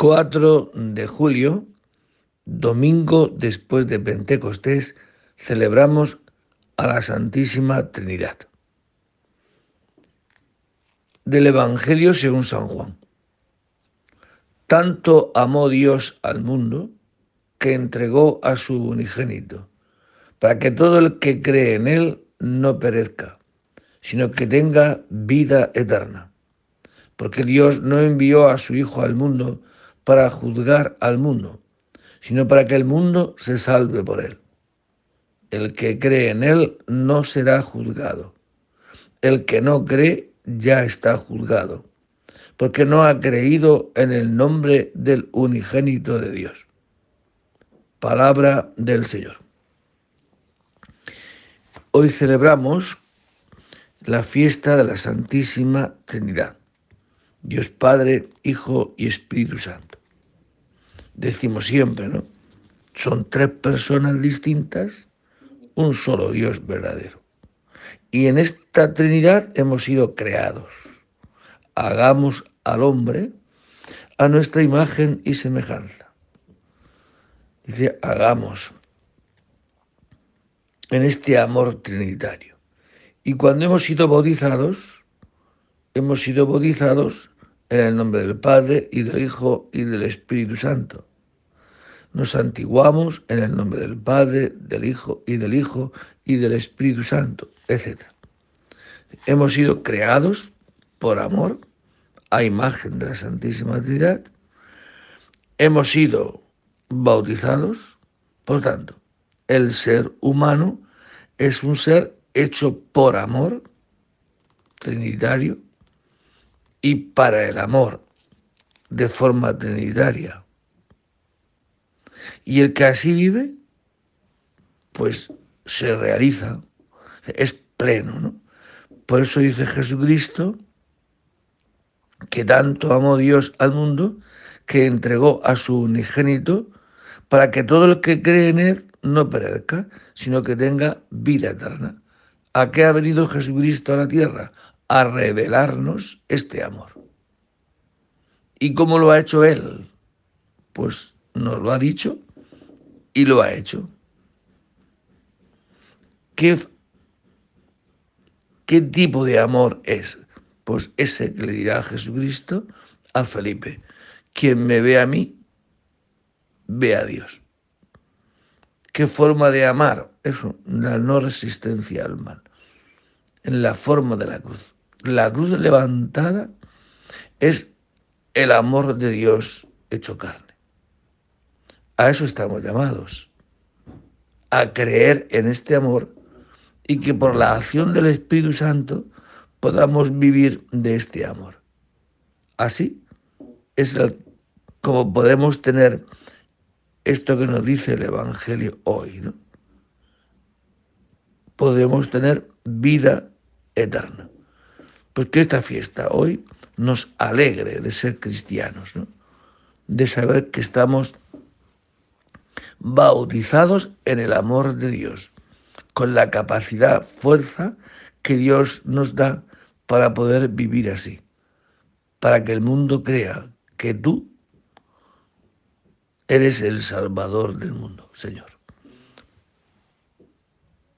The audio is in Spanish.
4 de julio, domingo después de Pentecostés, celebramos a la Santísima Trinidad. Del Evangelio según San Juan. Tanto amó Dios al mundo que entregó a su unigénito, para que todo el que cree en él no perezca, sino que tenga vida eterna. Porque Dios no envió a su Hijo al mundo para juzgar al mundo, sino para que el mundo se salve por él. El que cree en él no será juzgado. El que no cree ya está juzgado, porque no ha creído en el nombre del unigénito de Dios. Palabra del Señor. Hoy celebramos la fiesta de la Santísima Trinidad, Dios Padre, Hijo y Espíritu Santo. Decimos siempre, ¿no? Son tres personas distintas, un solo Dios verdadero. Y en esta Trinidad hemos sido creados. Hagamos al hombre a nuestra imagen y semejanza. Dice, hagamos en este amor trinitario. Y cuando hemos sido bautizados, hemos sido bautizados en el nombre del Padre y del Hijo y del Espíritu Santo. Nos antiguamos en el nombre del Padre, del Hijo y del Hijo y del Espíritu Santo, etc. Hemos sido creados por amor a imagen de la Santísima Trinidad. Hemos sido bautizados, por tanto, el ser humano es un ser hecho por amor, trinitario, y para el amor, de forma trinitaria. Y el que así vive, pues se realiza, es pleno, ¿no? Por eso dice Jesucristo que tanto amó Dios al mundo que entregó a su unigénito para que todo el que cree en él no perezca, sino que tenga vida eterna. ¿A qué ha venido Jesucristo a la tierra? A revelarnos este amor. ¿Y cómo lo ha hecho Él? Pues nos lo ha dicho y lo ha hecho. ¿Qué, qué tipo de amor es? Pues ese que le dirá Jesucristo a Felipe. Quien me ve a mí, ve a Dios. ¿Qué forma de amar? Eso, la no resistencia al mal. En la forma de la cruz. La cruz levantada es el amor de Dios hecho carne. A eso estamos llamados. A creer en este amor y que por la acción del Espíritu Santo podamos vivir de este amor. Así es como podemos tener esto que nos dice el Evangelio hoy, ¿no? Podemos tener vida eterna. Pues que esta fiesta hoy nos alegre de ser cristianos, ¿no? De saber que estamos bautizados en el amor de Dios, con la capacidad, fuerza que Dios nos da para poder vivir así, para que el mundo crea que tú Eres el Salvador del mundo, Señor.